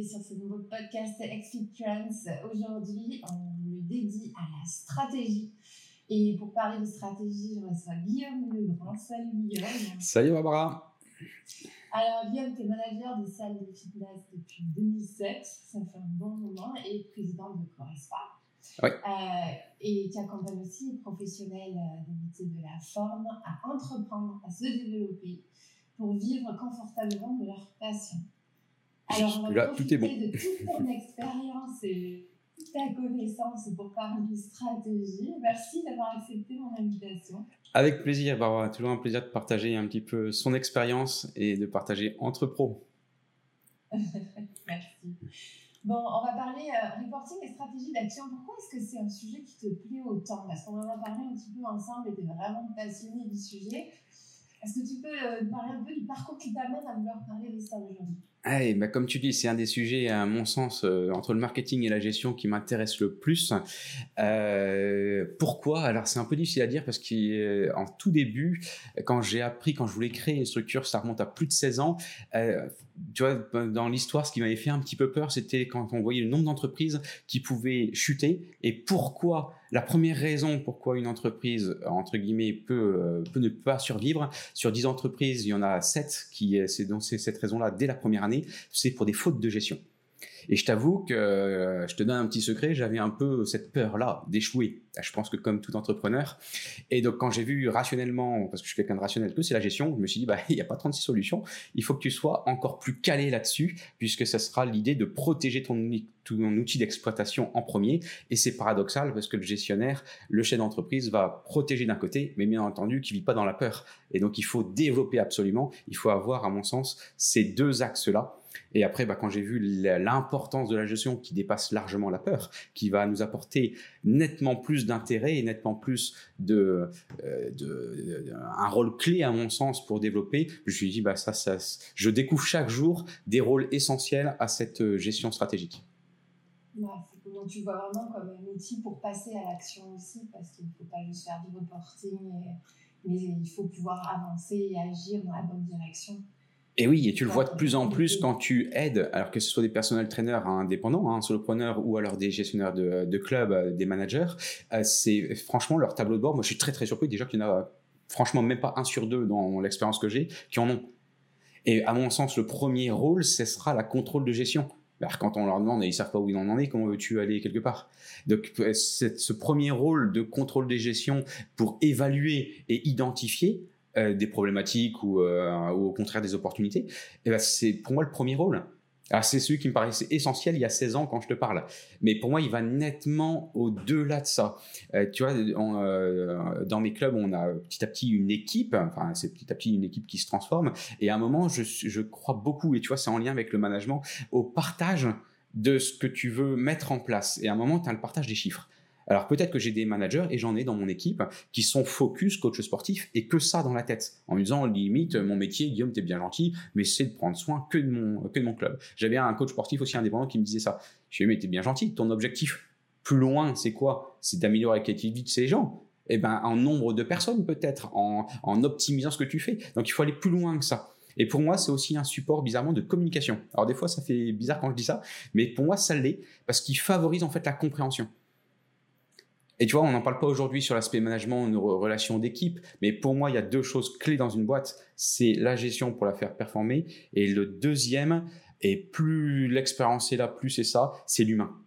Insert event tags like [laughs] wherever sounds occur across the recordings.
sur ce nouveau podcast Exfit Trends. Aujourd'hui, on le dédie à la stratégie. Et pour parler de stratégie, je reçois Guillaume Legrand. Salut Guillaume. Salut Barbara. Alors Guillaume, tu es manager de salle de fitness depuis 2007, ça fait un bon moment, et président de Correspa. Oui. Euh, et tu accompagnes aussi les professionnels euh, des métiers de la forme à entreprendre, à se développer pour vivre confortablement de leur passion. Alors, Là, tout est bon. de toute ton expérience et toute ta connaissance pour parler de stratégie. Merci d'avoir accepté mon invitation. Avec plaisir Barbara, toujours un plaisir de partager un petit peu son expérience et de partager entre pros. [laughs] Merci. Bon, on va parler euh, reporting et stratégie d'action. Pourquoi est-ce que c'est un sujet qui te plaît autant? Parce qu'on en a parlé un petit peu ensemble et tu es vraiment passionné du sujet. Est-ce que tu peux euh, parler un peu du parcours qui t'amène à vouloir parler de ça aujourd'hui? Ah, et bah, comme tu dis, c'est un des sujets, à mon sens, euh, entre le marketing et la gestion qui m'intéresse le plus. Euh, pourquoi? Alors, c'est un peu difficile à dire parce qu'en tout début, quand j'ai appris, quand je voulais créer une structure, ça remonte à plus de 16 ans. euh, tu vois, dans l'histoire, ce qui m'avait fait un petit peu peur, c'était quand on voyait le nombre d'entreprises qui pouvaient chuter et pourquoi. La première raison pourquoi une entreprise, entre guillemets, peut, euh, peut ne pas survivre, sur 10 entreprises, il y en a 7 qui, euh, c'est c'est cette raison-là, dès la première année, c'est pour des fautes de gestion. Et je t'avoue que, euh, je te donne un petit secret, j'avais un peu cette peur-là d'échouer. Je pense que comme tout entrepreneur. Et donc, quand j'ai vu rationnellement, parce que je suis quelqu'un de rationnel, que c'est la gestion, je me suis dit, bah, [laughs] il n'y a pas 36 solutions. Il faut que tu sois encore plus calé là-dessus, puisque ça sera l'idée de protéger ton outil d'exploitation en premier. Et c'est paradoxal parce que le gestionnaire, le chef d'entreprise va protéger d'un côté, mais bien entendu, qui vit pas dans la peur. Et donc, il faut développer absolument. Il faut avoir, à mon sens, ces deux axes-là. Et après, bah, quand j'ai vu l'importance de la gestion qui dépasse largement la peur, qui va nous apporter nettement plus d'intérêt et nettement plus de, euh, de- un rôle clé à mon sens pour développer, je me suis dit bah ça, je découvre chaque jour des rôles essentiels à cette euh, gestion stratégique. Donc tu le vois vraiment comme un outil pour passer à l'action aussi, parce qu'il ne faut pas juste faire du reporting, mais il faut pouvoir avancer et agir dans la bonne direction. Et oui, et tu le vois de plus en plus quand tu aides, alors que ce soit des personnels trainers hein, indépendants, hein, solopreneurs ou alors des gestionnaires de, de clubs, euh, des managers, euh, c'est franchement leur tableau de bord. Moi, je suis très très surpris déjà qu'il y en a franchement même pas un sur deux dans l'expérience que j'ai qui en ont. Et à mon sens, le premier rôle, ce sera la contrôle de gestion. Alors, quand on leur demande et ils savent pas où ils en est, comment veux-tu aller quelque part? Donc, euh, ce premier rôle de contrôle des gestions pour évaluer et identifier euh, des problématiques ou, euh, ou au contraire des opportunités, eh ben, c'est pour moi le premier rôle. C'est celui qui me paraissait essentiel il y a 16 ans quand je te parle. Mais pour moi, il va nettement au-delà de ça. Euh, tu vois, dans mes clubs, on a petit à petit une équipe, enfin, c'est petit à petit une équipe qui se transforme. Et à un moment, je, je crois beaucoup, et tu vois, c'est en lien avec le management, au partage de ce que tu veux mettre en place. Et à un moment, tu as le partage des chiffres. Alors peut-être que j'ai des managers et j'en ai dans mon équipe qui sont focus coach sportif et que ça dans la tête en me disant limite mon métier Guillaume t'es bien gentil mais c'est de prendre soin que de mon que de mon club. J'avais un coach sportif aussi indépendant qui me disait ça. Je lui ai dit mais t'es bien gentil ton objectif plus loin c'est quoi? C'est d'améliorer la qualité de vie de ces gens. Eh ben en nombre de personnes peut-être en en optimisant ce que tu fais. Donc il faut aller plus loin que ça. Et pour moi, c'est aussi un support bizarrement de communication. Alors des fois, ça fait bizarre quand je dis ça, mais pour moi, ça l'est parce qu'il favorise en fait la compréhension. Et tu vois, on n'en parle pas aujourd'hui sur l'aspect management, nos relations d'équipe, mais pour moi, il y a deux choses clés dans une boîte. C'est la gestion pour la faire performer, et le deuxième, et plus l'expérience est là, plus c'est ça, c'est l'humain.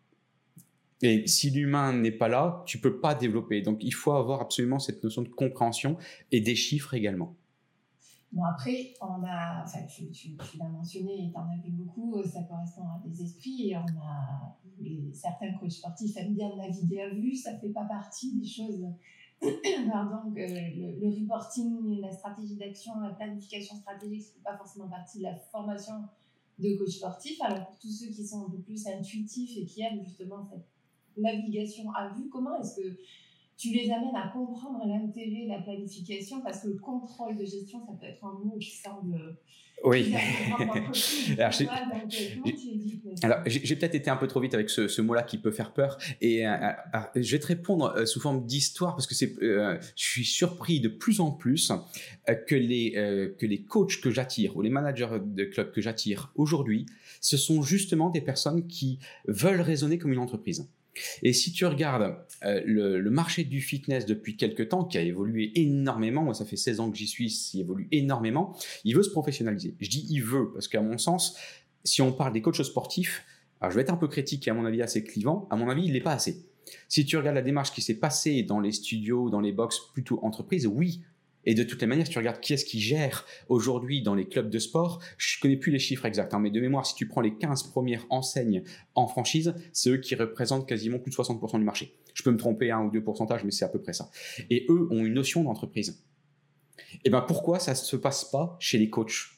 Et si l'humain n'est pas là, tu peux pas développer. Donc, il faut avoir absolument cette notion de compréhension et des chiffres également. Bon, après, on a, tu, l'as mentionné tu en as vu beaucoup, ça correspond à des esprits et on a, certains coachs sportifs aiment bien naviguer à vue, ça fait pas partie des choses [clears throat] pardon, le, le, reporting, la stratégie d'action, la planification stratégique, ce n'est pas forcément partie de la formation de coach sportif. Alors pour tous ceux qui sont un peu plus intuitifs et qui aiment justement cette navigation à vue, comment est-ce que tu les amènes à comprendre l'intérêt de la planification parce que le contrôle de gestion, ça peut être un mot qui semble. Oui. [laughs] alors, j'ai peut-être été un peu trop vite avec ce, mot-là qui peut faire peur. Et euh, euh, je vais te répondre euh, sous forme d'histoire parce que c'est, je suis surpris de plus en plus que, les, que les coachs que j'attire ou les managers de clubs que j'attire aujourd'hui, ce sont justement des personnes qui veulent raisonner comme une entreprise. Et si tu regardes euh, le, marché du fitness depuis quelques temps, qui a évolué énormément, moi ça fait 16 ans que j'y suis, il évolue énormément, il veut se professionnaliser. Je dis il veut, parce qu'à mon sens, si on parle des coachs sportifs, alors je vais être un peu critique et à mon avis assez clivant, à mon avis il n'est pas assez. Si tu regardes la démarche qui s'est passée dans les studios, dans les box plutôt entreprises, oui, et de toutes les manières, si tu regardes qui est-ce qui gère aujourd'hui dans les clubs de sport, je connais plus les chiffres exacts, hein, mais de mémoire, si tu prends les 15 premières enseignes en franchise, c'est eux qui représentent quasiment plus de 60% du marché. Je peux me tromper un ou deux pourcentages, mais c'est à peu près ça. Et eux ont une notion d'entreprise. Et eh ben pourquoi ça ne se passe pas chez les coachs?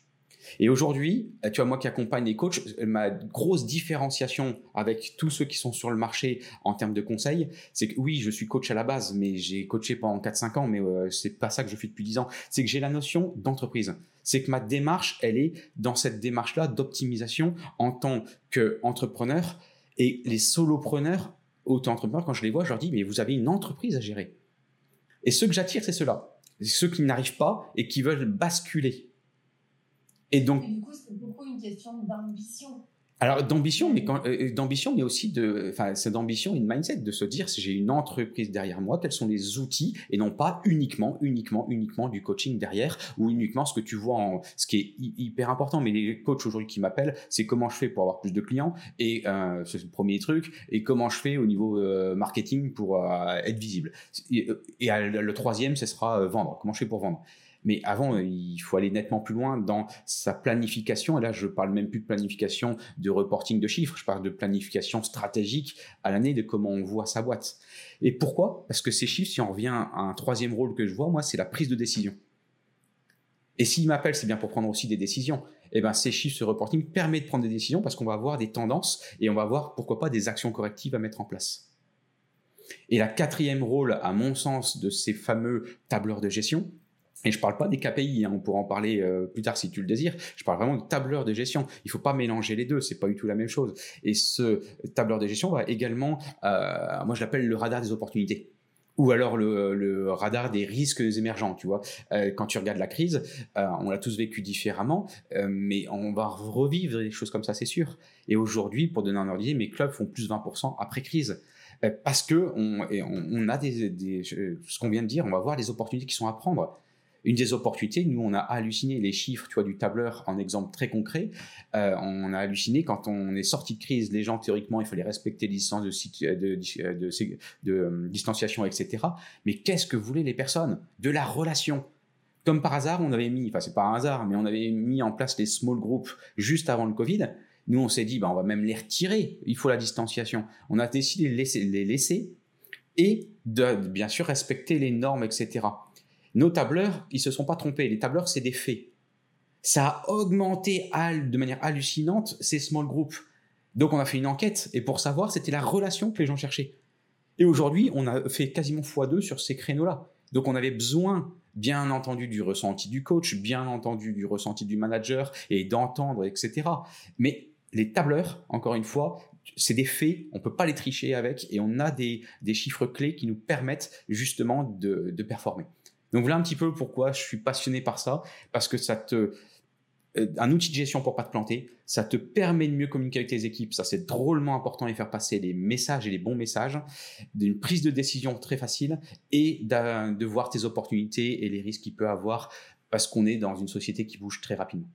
Et aujourd'hui, euh, tu vois, moi qui accompagne les coachs, euh, ma grosse différenciation avec tous ceux qui sont sur le marché en termes de conseils, c'est que oui, je suis coach à la base, mais j'ai coaché pendant 4-5 ans, mais euh, c'est pas ça que je fais depuis 10 ans. C'est que j'ai la notion d'entreprise. C'est que ma démarche, elle est dans cette démarche-là d'optimisation en tant qu'entrepreneur. Et les solopreneurs, auto-entrepreneurs, quand je les vois, je leur dis, mais vous avez une entreprise à gérer. Et ceux que j'attire, c'est ceux-là. Ceux qui n'arrivent pas et qui veulent basculer et donc. du coup, c'est beaucoup une question d'ambition. Alors d'ambition, mais quand, euh, d'ambition, mais aussi de, enfin, c'est d'ambition et de mindset de se dire si j'ai une entreprise derrière moi, quels sont les outils et non pas uniquement, uniquement, uniquement du coaching derrière ou uniquement ce que tu vois en, ce qui est hyper important. Mais les coachs aujourd'hui qui m'appellent, c'est comment je fais pour avoir plus de clients et euh, c'est le premier truc et comment je fais au niveau euh, marketing pour être visible. Et, et le troisième, ce sera vendre. Comment je fais pour vendre? Mais avant, il faut aller nettement plus loin dans sa planification. Et là, je parle même plus de planification de reporting de chiffres, je parle de planification stratégique à l'année de comment on voit sa boîte. Et pourquoi? Parce que ces chiffres, si on revient à un troisième rôle que je vois, moi, c'est la prise de décision. Et s'il m'appelle, c'est bien pour prendre aussi des décisions. Et eh ben, ces chiffres, ce reporting permet de prendre des décisions parce qu'on va avoir des tendances et on va avoir, pourquoi pas, des actions correctives à mettre en place. Et la quatrième rôle, à mon sens, de ces fameux tableurs de gestion, et je ne parle pas des KPI, hein, on pourra en parler euh, plus tard si tu le désires. Je parle vraiment de tableur de gestion. Il ne faut pas mélanger les deux, c'est pas du tout la même chose. Et ce tableur de gestion va également, euh, moi je l'appelle le radar des opportunités ou alors le, radar des risques émergents, tu vois. Euh, quand tu regardes la crise, on l'a tous vécu différemment, mais on va revivre des choses comme ça, c'est sûr. Et aujourd'hui, pour donner un ordre mes clubs font plus 20% après crise. parce que on, a des, des ce qu'on vient de dire, on va voir des opportunités qui sont à prendre une des opportunités, nous, on a halluciné les chiffres, tu vois, du tableur en exemple très concret. Euh, on a halluciné quand on est sorti de crise, les gens, théoriquement, il fallait respecter les distances de, de euh, distanciation, etc. Mais qu'est-ce que voulaient les personnes? De la relation. Comme par hasard, on avait mis, enfin, c'est pas un hasard, mais on avait mis en place les small groups juste avant le Covid. Nous, on s'est dit, bah, on va même les retirer. Il faut la distanciation. On a décidé de laisser, les laisser et de, bien sûr, respecter les normes, etc. Nos tableurs, ils se sont pas trompés. Les tableurs, c'est des faits. Ça a augmenté de manière hallucinante ces small groups. Donc on a fait une enquête et pour savoir, c'était la relation que les gens cherchaient. Et aujourd'hui, on a fait quasiment x2 sur ces créneaux-là. Donc on avait besoin, bien entendu, du ressenti du coach, bien entendu du ressenti du manager et d'entendre, etc. Mais les tableurs, encore une fois, c'est des faits, on peut pas les tricher avec et on a des, chiffres clés qui nous permettent justement de performer. Donc voilà un petit peu pourquoi je suis passionné par ça, parce que ça te euh, un outil de gestion pour pas te planter, ça te permet de mieux communiquer avec tes équipes, ça c'est drôlement important et faire passer les messages et les bons messages, d'une prise de décision très facile et de voir tes opportunités et les risques qu'il peut avoir parce qu'on est dans une société qui bouge très rapidement.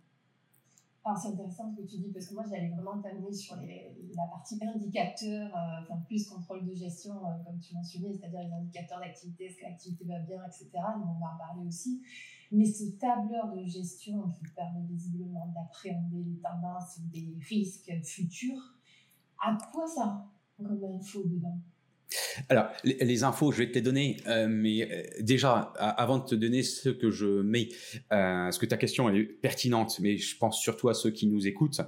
Alors c'est intéressant ce que tu dis parce que moi j'allais vraiment t'amener sur la partie indicateur, euh, enfin plus contrôle de gestion euh, comme tu mentionnais, c'est-à-dire les indicateurs d'activité, est-ce que l'activité va bien, etc. on va en parler aussi. Mais ce tableur de gestion qui permet visiblement d'appréhender les tendances ou des risques futurs, à quoi ça comme info dedans? Alors, les, infos, je vais te les donner, euh, mais euh, déjà, avant de te donner ce que je mets, euh, parce que ta question est pertinente, mais je pense surtout à ceux qui nous écoutent.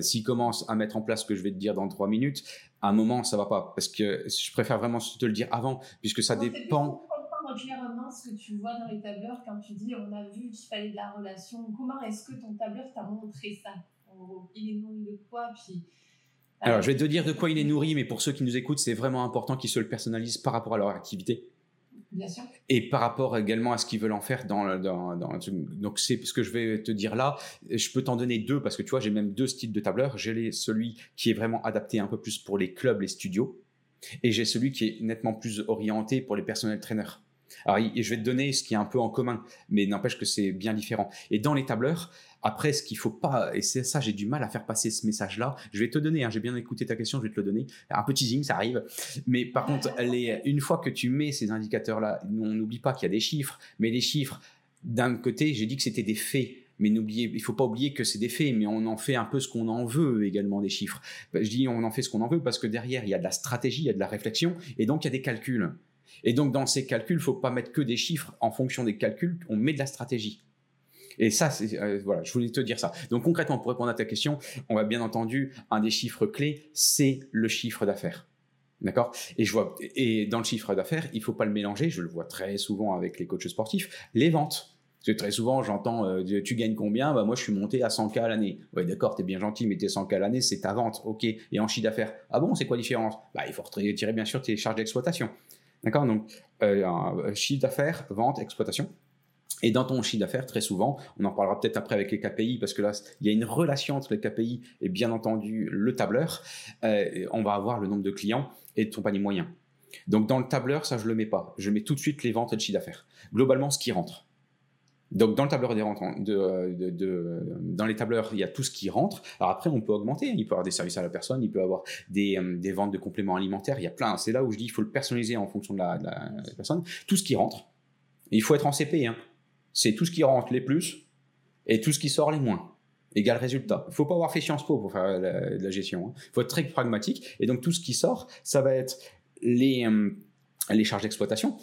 S'ils commencent à mettre en place ce que je vais te dire dans trois minutes, à un moment, ça va pas, parce que je préfère vraiment te le dire avant, puisque ça dépend clairement ce que tu vois dans les tableurs quand tu dis on a vu qu'il fallait de la relation. Comment est-ce que ton tableur t'a montré ça? Il est nourri de quoi? Puis alors, je vais te dire de quoi il est nourri, mais pour ceux qui nous écoutent, c'est vraiment important qu'ils se le personnalisent par rapport à leur activité. Bien sûr. Et par rapport également à ce qu'ils veulent en faire dans, dans, dans donc c'est ce que je vais te dire là. Je peux t'en donner deux parce que tu vois, j'ai même deux styles de tableur. J'ai celui qui est vraiment adapté un peu plus pour les clubs, les studios, et j'ai celui qui est nettement plus orienté pour les personnels traîneurs. Alors, je vais te donner ce qui est un peu en commun, mais n'empêche que c'est bien différent. Et dans les tableurs, après, ce qu'il faut pas, et c'est ça, j'ai du mal à faire passer ce message-là. Je vais te donner, hein, j'ai bien écouté ta question, je vais te le donner. Un petit teasing, ça arrive. Mais par contre, [laughs] les, une fois que tu mets ces indicateurs-là, on n'oublie pas qu'il y a des chiffres, mais les chiffres, d'un côté, j'ai dit que c'était des faits. Mais n'oubliez, il faut pas oublier que c'est des faits, mais on en fait un peu ce qu'on en veut également des chiffres. Je dis on en fait ce qu'on en veut parce que derrière il y a de la stratégie, il y a de la réflexion, et donc il y a des calculs. Et donc, dans ces calculs, il faut pas mettre que des chiffres. En fonction des calculs, on met de la stratégie. Et ça, euh, voilà, je voulais te dire ça. Donc concrètement, pour répondre à ta question, on va bien entendu, un des chiffres clés, c'est le chiffre d'affaires. D'accord? Et et dans le chiffre d'affaires, il faut pas le mélanger. Je le vois très souvent avec les coachs sportifs, les ventes. Parce très souvent, j'entends, euh, tu gagnes combien? Bah moi, je suis monté à 100K à l'année. Ouais, d'accord, t'es bien gentil, mais tes 100K à l'année, c'est ta vente, ok. Et en chiffre d'affaires, ah bon, c'est quoi la différence? Bah, il faut retirer bien sûr tes charges d'exploitation. D'accord? Donc, euh, chiffre d'affaires, vente, exploitation. Et dans ton chiffre d'affaires, très souvent, on en parlera peut-être après avec les KPI, parce que là, il y a une relation entre les KPI et bien entendu le tableur. Euh, on va avoir le nombre de clients et ton panier moyen. Donc dans le tableur, ça je le mets pas. Je mets tout de suite les ventes et le chiffre d'affaires. Globalement, ce qui rentre. Donc dans le tableur des ventes, dans les tableurs, il y a tout ce qui rentre. Alors après, on peut augmenter. Il peut y avoir des services à la personne, il peut y avoir des, euh, ventes de compléments alimentaires. Il y a plein. C'est là où je dis il faut le personnaliser en fonction de la, personne. Tout ce qui rentre. Il faut être en CP. Hein. C'est tout ce qui rentre les plus et tout ce qui sort les moins. Égal résultat. Il faut pas avoir fait Sciences Po pour faire la, la gestion. Il hein. faut être très pragmatique. Et donc tout ce qui sort, ça va être les euh, les charges d'exploitation.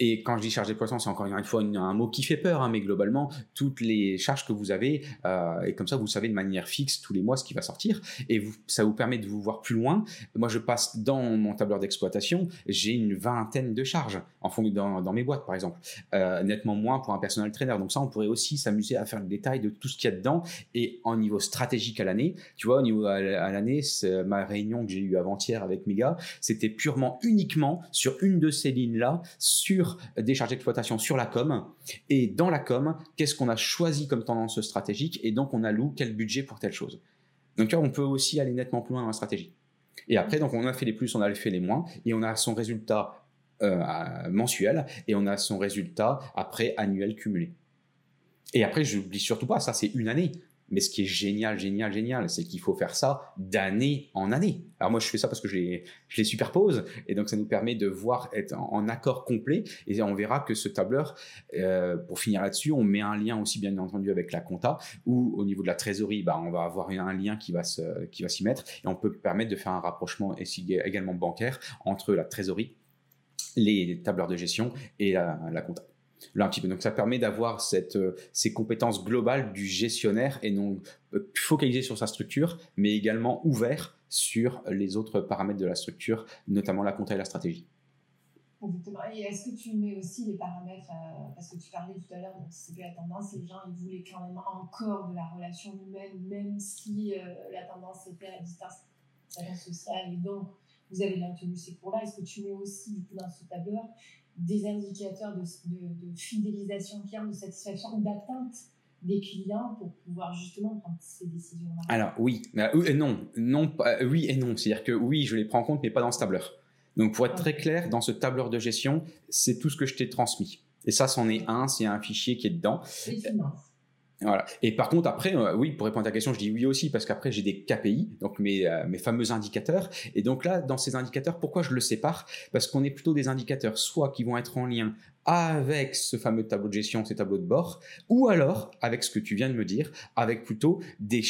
Et quand je dis charge d'exploitation, c'est encore une fois un mot qui fait peur, hein, mais globalement, toutes les charges que vous avez, euh, et comme ça, vous savez de manière fixe tous les mois ce qui va sortir, et ça vous permet de vous voir plus loin. Moi, je passe dans mon tableur d'exploitation, j'ai une vingtaine de charges en fond, dans, dans mes boîtes, par exemple, euh, nettement moins pour un personnel trainer. Donc ça, on pourrait aussi s'amuser à faire le détail de tout ce qu'il y a dedans, et en niveau stratégique à l'année, tu vois, au niveau à l'année, ma réunion que j'ai eue avant-hier avec Mega, c'était purement, uniquement sur une de ces lignes-là sur des charges d'exploitation sur la com. Et dans la com, qu'est-ce qu'on a choisi comme tendance stratégique? Et donc, on alloue quel budget pour telle chose? Donc, on peut aussi aller nettement plus loin dans la stratégie. Et après, donc, on a fait les plus, on a fait les moins, et on a son résultat euh, mensuel, et on a son résultat après annuel cumulé. Et après, je n'oublie surtout pas, ça c'est une année. Mais ce qui est génial, génial, génial, c'est qu'il faut faire ça d'année en année. Alors moi, je fais ça parce que je les, superpose, et donc ça nous permet de voir être en, accord complet, et on verra que ce tableur, euh, pour finir là-dessus, on met un lien aussi bien entendu avec la compta, ou au niveau de la trésorerie, bah, on va avoir un lien qui va se, qui va s'y mettre, et on peut permettre de faire un rapprochement également bancaire entre la trésorerie, les tableurs de gestion et la compta. Donc, ça permet d'avoir cette, euh, ces compétences globales du gestionnaire et non euh, focalisé sur sa structure, mais également ouvert sur les autres paramètres de la structure, notamment la compta et la stratégie. Exactement. Et est-ce que tu mets aussi les paramètres, euh, parce que tu parlais tout à l'heure, donc la tendance, les gens ils voulaient quand même encore de la relation humaine, même si la tendance était à la distance sociale, et donc vous avez maintenu ces cours-là. Est-ce que tu mets aussi du coup dans ce tableur des indicateurs de, de, fidélisation client, de satisfaction ou d'atteinte des clients pour pouvoir justement prendre ces décisions-là? Alors oui, euh, non, non, euh, oui et non. C'est-à-dire que oui, je les prends en compte, mais pas dans ce tableur. Donc pour être très clair, dans ce tableur de gestion, c'est tout ce que je t'ai transmis. Et ça, c'en est un, c'est un fichier qui est dedans. Voilà. Et par contre, après, euh, oui, pour répondre à ta question, je dis oui aussi, parce qu'après, j'ai des KPI, donc mes, euh, mes fameux indicateurs. Et donc là, dans ces indicateurs, pourquoi je le sépare? Parce qu'on est plutôt des indicateurs, soit qui vont être en lien avec ce fameux tableau de gestion, ces tableaux de bord, ou alors, avec ce que tu viens de me dire, avec plutôt des,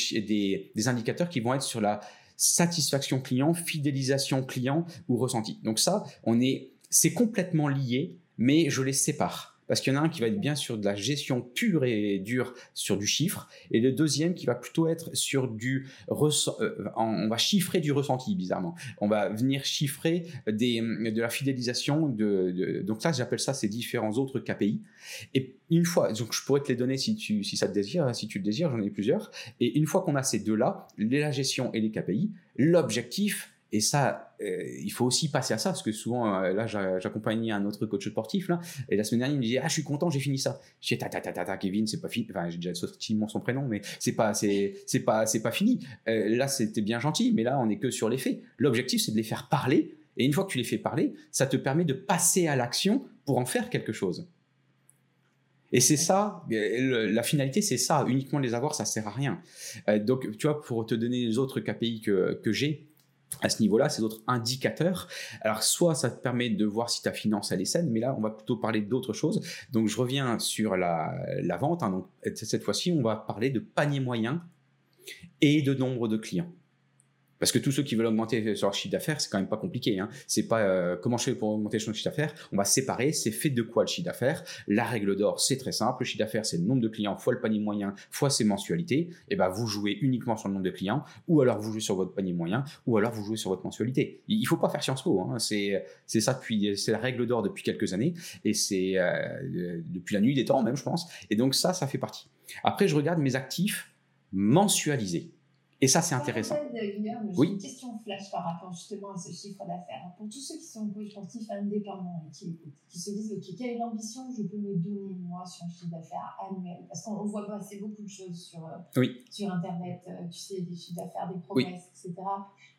des, indicateurs qui vont être sur la satisfaction client, fidélisation client ou ressenti. Donc ça, on est, c'est complètement lié, mais je les sépare parce qu'il y en a un qui va être bien sur de la gestion pure et dure sur du chiffre, et le deuxième qui va plutôt être sur du euh, on va chiffrer du ressenti bizarrement. On va venir chiffrer des, de la fidélisation de, donc ça j'appelle ça ces différents autres KPI. Et une fois, donc je pourrais te les donner si tu si ça te désire, si tu le désires, j'en ai plusieurs. Et une fois qu'on a ces deux là, la gestion et les KPI, l'objectif et ça, euh, il faut aussi passer à ça, parce que souvent, euh, là, j'accompagnais un autre coach sportif, là, et la semaine dernière, il me disait, ah, je suis content, j'ai fini ça. Je dis, ta, ta, ta, ta, Kevin, c'est pas fini. Enfin, j'ai déjà sorti son prénom, mais c'est pas, c'est, c'est pas, c'est pas fini. Euh, là, c'était bien gentil, mais là, on est que sur les faits. L'objectif, c'est de les faire parler. Et une fois que tu les fais parler, ça te permet de passer à l'action pour en faire quelque chose. Et c'est ça, la finalité, c'est ça. Uniquement les avoir, ça sert à rien. donc, tu vois, pour te donner les autres KPI que, que j'ai, à ce niveau-là, ces autres indicateurs. Alors, soit ça te permet de voir si ta finance elle est saine, mais là, on va plutôt parler d'autres choses. Donc, je reviens sur la, vente. Hein. donc, cette fois-ci, on va parler de panier moyen et de nombre de clients. Parce que tous ceux qui veulent augmenter leur chiffre d'affaires, c'est quand même pas compliqué. Hein. C'est pas euh, comment je fais pour augmenter son chiffre d'affaires? On va séparer. C'est fait de quoi le chiffre d'affaires? La règle d'or, c'est très simple. Le chiffre d'affaires, c'est le nombre de clients fois le panier moyen fois ses mensualités. Et ben vous jouez uniquement sur le nombre de clients, ou alors vous jouez sur votre panier moyen, ou alors vous jouez sur votre mensualité. Il faut pas faire Sciences Po. Hein. C'est c'est ça depuis c'est la règle d'or depuis quelques années et c'est euh, depuis la nuit des temps même, je pense. Et donc ça, ça fait partie. Après, je regarde mes actifs mensualisés. Et ça, c'est intéressant. J'ai oui. une question flash par rapport justement à ce chiffre d'affaires. Pour tous ceux qui sont coach sportifs indépendants et qui qui se disent, OK, quelle est l'ambition que je peux me donner, moi, sur un chiffre d'affaires annuel? Parce qu'on voit passer beaucoup de choses sur, euh, sur Internet, euh, tu sais, des chiffres d'affaires, des promesses, etc.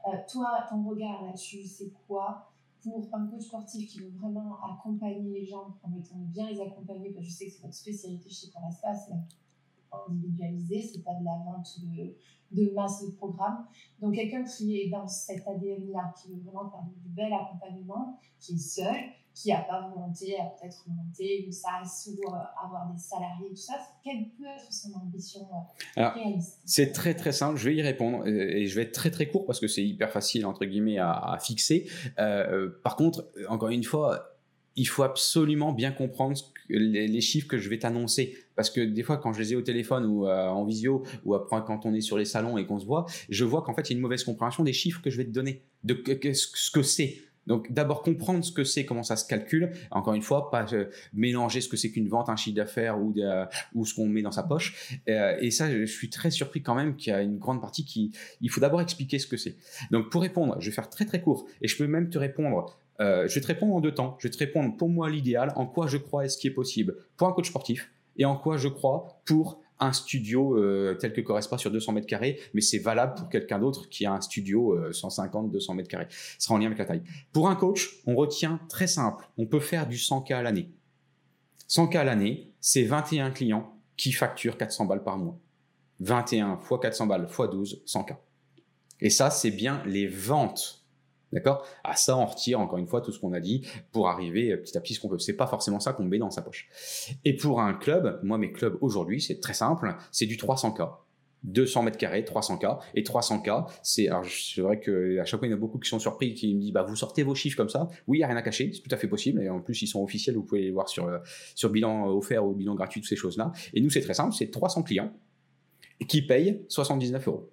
Euh, toi, ton regard là-dessus, c'est quoi pour un coach sportif qui veut vraiment accompagner les gens, en mettant bien les accompagner, parce que je sais que c'est votre spécialité chez Correspa, c'est individualisé, c'est pas de la vente de de masse de programme. Donc quelqu'un qui est dans cet ADN-là, qui veut vraiment faire du bel accompagnement, qui est seul, qui n'a pas volonté à peut-être monter une SaaS ou euh, avoir des salariés, tout ça, quelle peut être son ambition euh, réaliste? C'est très très simple, je vais y répondre et je vais être très très court parce que c'est hyper facile entre guillemets à, fixer. Euh, par contre, encore une fois, il faut absolument bien comprendre les, chiffres que je vais t'annoncer. Parce que des fois, quand je les ai au téléphone ou euh, en visio, ou après quand on est sur les salons et qu'on se voit, je vois qu'en fait, il y a une mauvaise compréhension des chiffres que je vais te donner, de ce que c'est. Donc d'abord comprendre ce que c'est, comment ça se calcule. Encore une fois, pas euh, mélanger ce que c'est qu'une vente, un chiffre d'affaires ou, ou ce qu'on met dans sa poche. Euh, et ça, je suis très surpris quand même qu'il y a une grande partie qui... Il faut d'abord expliquer ce que c'est. Donc pour répondre, je vais faire très très court. Et je peux même te répondre euh, je vais te répondre en deux temps. Je vais te répondre pour moi l'idéal, en quoi je crois et ce qui est possible pour un coach sportif, et en quoi je crois pour un studio euh, tel que correspond sur 200 mètres carrés, mais c'est valable pour quelqu'un d'autre qui a un studio 150, euh, 200 mètres carrés. Ce sera en lien avec la taille. Pour un coach, on retient très simple. On peut faire du 100K à l'année. 100K à l'année, c'est 21 clients qui facturent 400 balles par mois. 21 fois 400 balles fois 12, 100K. Et ça, c'est bien les ventes D'accord? À ça, on retire encore une fois tout ce qu'on a dit pour arriver petit à petit ce qu'on peut. C'est pas forcément ça qu'on met dans sa poche. Et pour un club, moi mes clubs aujourd'hui, c'est très simple, c'est du 300K. 200 mètres carrés, 300K. Et 300K, c'est, c'est vrai qu'à chaque fois, il y en a beaucoup qui sont surpris, qui me disent, bah, vous sortez vos chiffres comme ça. Oui, il n'y a rien à cacher, c'est tout à fait possible. Et en plus, ils sont officiels, vous pouvez les voir sur, euh, sur bilan offert ou bilan gratuit, toutes ces choses-là. Et nous, c'est très simple, c'est 300 clients qui payent 79 euros.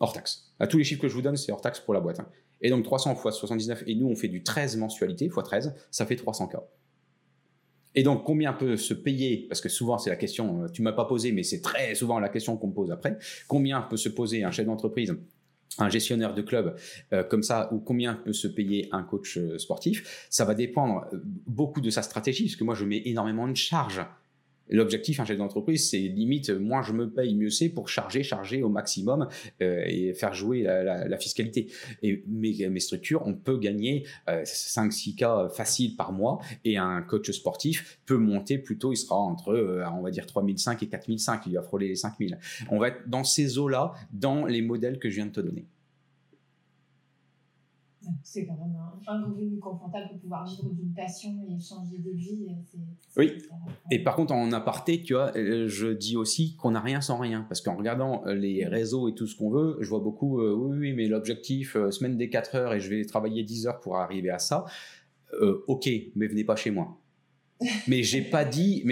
Hors taxe. À tous les chiffres que je vous donne, c'est hors taxe pour la boîte. Hein. Et donc 300 fois 79, et nous on fait du 13 mensualité fois 13, ça fait 300K. Et donc combien peut se payer, parce que souvent c'est la question, euh, tu m'as pas posé, mais c'est très souvent la question qu'on me pose après, combien peut se poser un chef d'entreprise un gestionnaire de club euh, comme ça, ou combien peut se payer un coach euh, sportif, ça va dépendre beaucoup de sa stratégie, parce que moi je mets énormément de charges L'objectif, un chef d'entreprise, c'est limite, moins je me paye, mieux c'est pour charger, charger au maximum euh, et faire jouer la, fiscalité. Et mes, structures, on peut gagner 5-6 euh, cas faciles par mois et un coach sportif peut monter plutôt, il sera entre, euh, on va dire, 3005 et 4005, il va frôler les 5000. On va être dans ces eaux-là, dans les modèles que je viens de te donner. C'est quand même un, un, revenu confortable pour pouvoir vivre d'une passion et changer de vie. oui. Et par contre, en aparté, tu vois, euh, je dis aussi qu'on n'a rien sans rien. Parce qu'en regardant euh, les réseaux et tout ce qu'on veut, je vois beaucoup, euh, oui, oui, mais l'objectif, semaine des 4 heures et je vais travailler 10 heures pour arriver à ça. ok, mais venez pas chez moi mais je n'ai pas dit,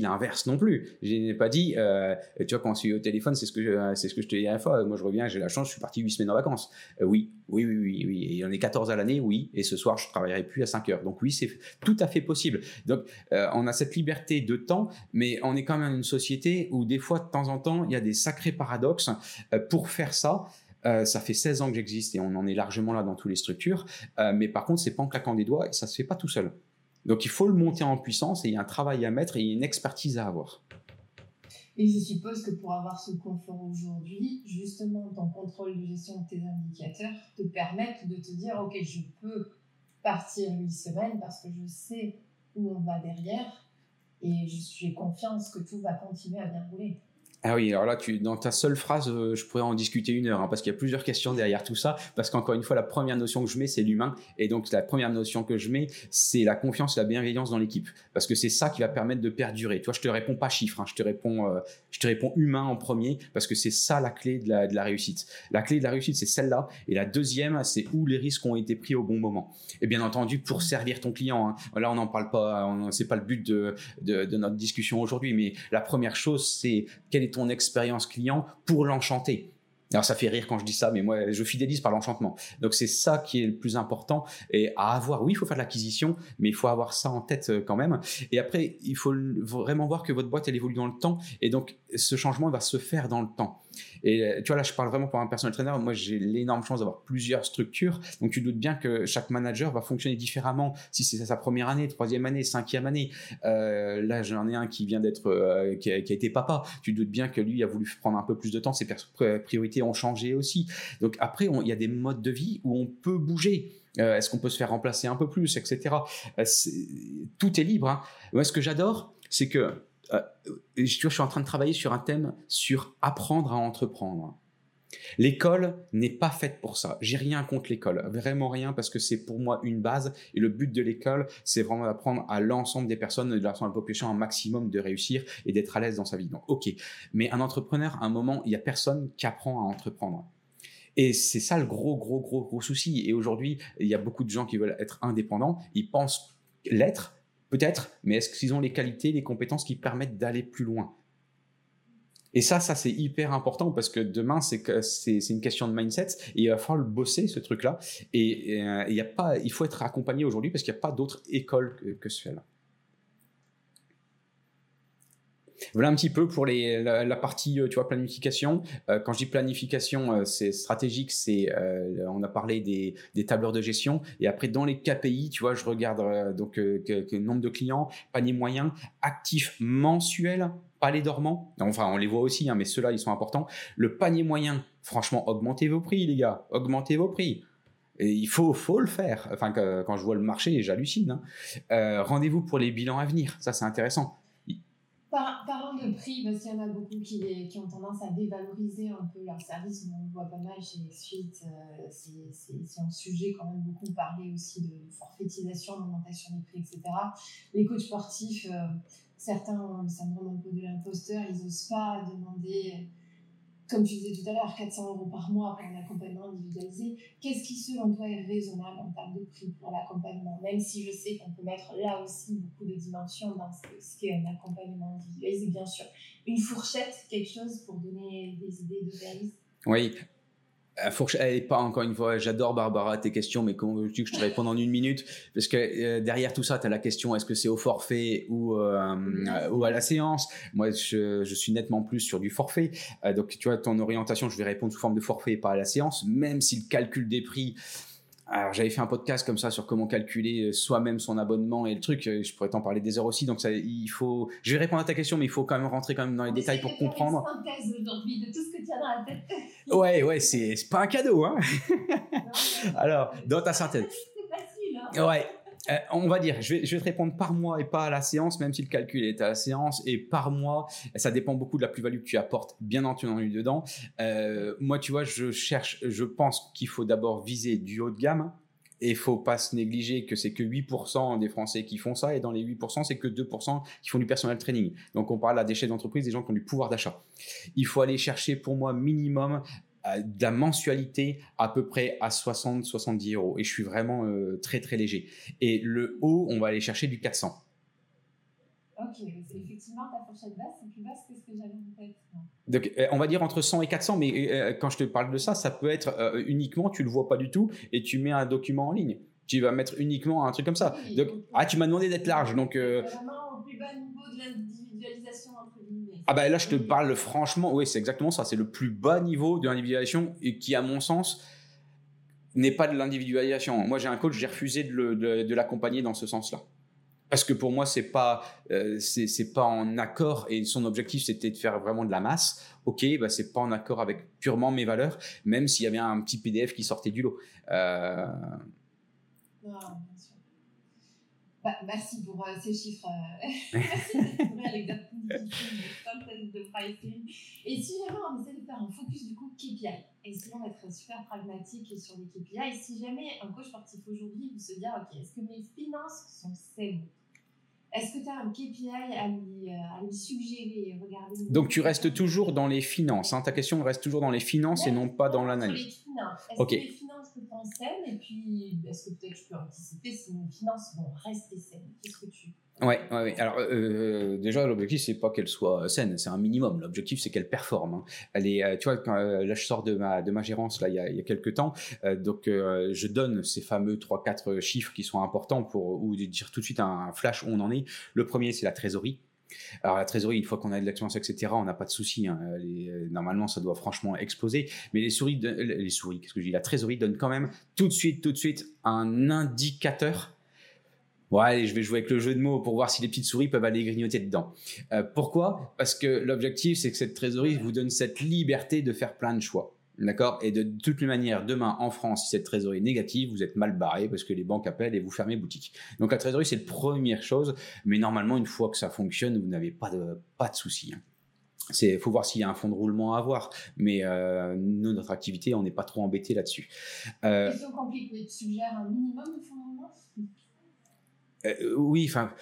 l'inverse non plus. Je n'ai pas dit, euh, tu vois, quand on suis au téléphone, c'est ce que je, te dis la fois. Moi, je reviens, j'ai la chance, je suis parti 8 semaines en vacances. Euh, oui, oui, oui, oui, oui. Il y en a 14 à l'année, oui. Et ce soir, je travaillerai plus à 5 heures. Donc oui, c'est tout à fait possible. Donc, euh, on a cette liberté de temps, mais on est quand même une société où des fois, de temps en temps, il y a des sacrés paradoxes. pour faire ça, euh, ça fait 16 ans que j'existe et on en est largement là dans toutes les structures. Euh, mais par contre, c'est pas en claquant des doigts et ça se fait pas tout seul. Donc il faut le monter en puissance et il y a un travail à mettre et une expertise à avoir. Et je suppose que pour avoir ce confort aujourd'hui, justement, ton contrôle de gestion de tes indicateurs te permettent de te dire, OK, je peux partir huit semaines parce que je sais où on va derrière et j'ai confiance que tout va continuer à bien rouler. Ah oui, alors là, tu, dans ta seule phrase, euh, je pourrais en discuter une heure, hein, parce qu'il y a plusieurs questions derrière tout ça, parce qu'encore une fois, la première notion que je mets, c'est l'humain, et donc la première notion que je mets, c'est la confiance et la bienveillance dans l'équipe, parce que c'est ça qui va permettre de perdurer. Toi, je te réponds pas chiffres, hein, je te réponds, euh, je te réponds humain en premier, parce que c'est ça la clé de la, de la, réussite. La clé de la réussite, c'est celle-là, et la deuxième, c'est où les risques ont été pris au bon moment. Et bien entendu, pour servir ton client, hein, là, on n'en parle pas, c'est pas le but de, de, de notre discussion aujourd'hui, mais la première chose, c'est quelle est ton expérience client pour l'enchanter. Alors ça fait rire quand je dis ça, mais moi je fidélise par l'enchantement. Donc c'est ça qui est le plus important et à avoir. Oui, il faut faire de l'acquisition, mais il faut avoir ça en tête euh, quand même. Et après, il faut vraiment voir que votre boîte elle évolue dans le temps et donc ce changement va se faire dans le temps. Et euh, tu vois, là, je parle vraiment pour un personnel trainer. Moi, j'ai l'énorme chance d'avoir plusieurs structures. Donc, tu doutes bien que chaque manager va fonctionner différemment si c'est sa première année, troisième année, cinquième année. Euh, là, j'en ai un qui vient d'être, euh, qui, a, été papa. Tu doutes bien que lui a voulu prendre un peu plus de temps. Ses priorités ont changé aussi. Donc, après, il y a des modes de vie où on peut bouger. Est-ce qu'on peut se faire remplacer un peu plus, etc. tout est libre. Hein. Moi, ce que j'adore, c'est que euh, je suis en train de travailler sur un thème sur apprendre à entreprendre. L'école n'est pas faite pour ça. J'ai rien contre l'école, vraiment rien, parce que c'est pour moi une base. Et le but de l'école, c'est vraiment d'apprendre à l'ensemble des personnes, de l'ensemble de la population, un maximum de réussir et d'être à l'aise dans sa vie. Donc, ok. Mais un entrepreneur, à un moment, il y a personne qui apprend à entreprendre. Et c'est ça le gros, gros, gros, gros souci. Et aujourd'hui, il y a beaucoup de gens qui veulent être indépendants. Ils pensent l'être, Peut-être, mais est-ce qu'ils ont les qualités, les compétences qui permettent d'aller plus loin? Et ça, ça c'est hyper important parce que demain, c'est une question de mindset et il va falloir bosser ce truc-là. Et, euh, il faut être accompagné aujourd'hui parce qu'il n'y a pas d'autre école que, que ce Voilà un petit peu pour la, partie, euh, tu vois, planification. Euh, quand je dis planification, euh, c'est stratégique, c'est, on a parlé des, tableurs de gestion. Et après, dans les KPI, tu vois, je regarde donc nombre de clients, panier moyen, actifs mensuels, pas les dormants. Enfin, on les voit aussi, hein, mais ceux-là, ils sont importants. Le panier moyen, franchement, augmentez vos prix, les gars. Augmentez vos prix. Il faut, faut le faire. Enfin, quand je vois le marché, j'hallucine. Hein. Rendez-vous pour les bilans à venir. Ça, c'est intéressant. Par, parlant de prix, parce qu'il y en a beaucoup qui, qui, ont tendance à dévaloriser un peu leurs services, on le voit pas mal chez les suites, euh, c'est un sujet quand même beaucoup parlé aussi de forfaitisation, d'augmentation des prix, etc. Les coachs sportifs, euh, certains ont le syndrome un peu de l'imposteur, ils n'osent pas demander comme tu disais tout à l'heure, 400 euros par mois pour un accompagnement individualisé. Qu'est-ce qui, selon toi, est raisonnable en termes de prix pour l'accompagnement Même si je sais qu'on peut mettre là aussi beaucoup de dimensions dans ce qu'est un accompagnement individualisé, bien sûr. Une fourchette, quelque chose pour donner des idées de réalisme? Oui, elle est pas encore une fois, j'adore Barbara tes questions, mais comment veux-tu que je te réponde en une minute? Parce que euh, derrière tout ça, tu as la question est-ce que c'est au forfait ou, euh, ou à la séance? Moi, je, je, suis nettement plus sur du forfait. Euh, donc, tu vois, ton orientation, je vais répondre sous forme de forfait et pas à la séance, même si le calcul des prix alors j'avais fait un podcast comme ça sur comment calculer euh, soi-même son abonnement et le truc. Euh, je pourrais t'en parler des heures aussi. Donc ça, il faut. Je vais répondre à ta question, mais il faut quand même rentrer quand même dans les détails pour comprendre. aujourd'hui de tout ce que tu as dans la tête. [laughs] ouais, ouais, c'est pas un cadeau, hein. [laughs] Alors, dans ta synthèse. C'est facile. Hein. Ouais. Euh, on va dire, je vais, te répondre par mois et pas à la séance, même si le calcul est à la séance. Et par mois, ça dépend beaucoup de la plus-value que tu apportes, bien entendu, dedans. Euh, moi, tu vois, je cherche, je pense qu'il faut d'abord viser du haut de gamme. Et faut pas se négliger que c'est que 8% des Français qui font ça, et dans les 8%, c'est que 2% qui font du personal training. Donc on parle à des chefs d'entreprise, des gens qui ont du pouvoir d'achat. Il faut aller chercher pour moi minimum de la mensualité à peu près à 60-70 euros. Et je suis vraiment euh, très très léger. Et le haut, on va aller chercher du 400. Ok, effectivement, ta fourchette basse, c'est plus basse que ce que j'avais en tête. Donc, euh, on va dire entre 100 et 400, mais quand je te parle de ça, ça peut être uniquement, tu le vois pas du tout, et tu mets un document en ligne. Tu vas mettre uniquement un truc comme ça. donc, ah, tu m'as demandé d'être large, donc. Vraiment au plus bas niveau de l'individualisation ah bah là, je te parle franchement, oui, c'est exactement ça. C'est le plus bas niveau de l'individualisation et qui, à mon sens, n'est pas de l'individualisation. Moi, j'ai un coach, j'ai refusé de, l'accompagner dans ce sens-là. Parce que pour moi, c'est pas, euh, pas en accord et son objectif c'était de faire vraiment de la masse. Ok, bah c'est pas en accord avec purement mes valeurs, même s'il y avait un petit PDF qui sortait du lot. Euh, bah, merci pour euh, ces chiffres. Euh, [laughs] merci de l'exercice de pricing. Et si jamais on essaie de faire un focus du coup KPI, essayons d'être super pragmatique sur les KPI. Et si jamais un coach sportif aujourd'hui veut se dire, ok, est-ce que mes finances sont saines? Est-ce que tu as un KPI à lui, euh, à lui suggérer Regardez Donc tu restes toujours dans les finances. Hein. Ta question reste toujours dans les finances et non pas dans l'analyse. Que les finances sont saines Et puis, est-ce que peut-être je peux anticiper si mes finances vont rester saines? Qu'est-ce que tu Ouais, ouais. Alors euh, déjà l'objectif c'est pas qu'elle soit saine, c'est un minimum. L'objectif c'est qu'elle performe. Hein. Elle est, euh, tu vois, euh, là je sors de ma de ma gérance là il y a, il y a quelques temps, donc je donne ces fameux trois quatre chiffres qui sont importants pour ou dire tout de suite un flash où on en est. Le premier c'est la trésorerie. Alors la trésorerie, une fois qu'on a de l'expérience, etc., on n'a pas de souci. Hein. normalement, ça doit franchement exploser. Mais les souris, les souris, qu'est-ce que je dis? La trésorerie donne quand même tout de suite, tout de suite un indicateur Ouais, je vais jouer avec le jeu de mots pour voir si les petites souris peuvent aller grignoter dedans. Euh, pourquoi? Parce que l'objectif, c'est que cette trésorerie vous donne cette liberté de faire plein de choix. D'accord Et de toutes les manières, demain en France, si cette trésorerie est négative, vous êtes mal barré parce que les banques appellent et vous fermez boutique. Donc la trésorerie, c'est la première chose. Mais normalement, une fois que ça fonctionne, vous n'avez pas de, pas de soucis. Hein. C'est, faut voir s'il y a un fonds de roulement à avoir, mais euh, nous, notre activité, on n'est pas trop embêté là-dessus. Euh, Question compliquée. Tu suggères un minimum de fonds de roulement? euh, oui, enfin.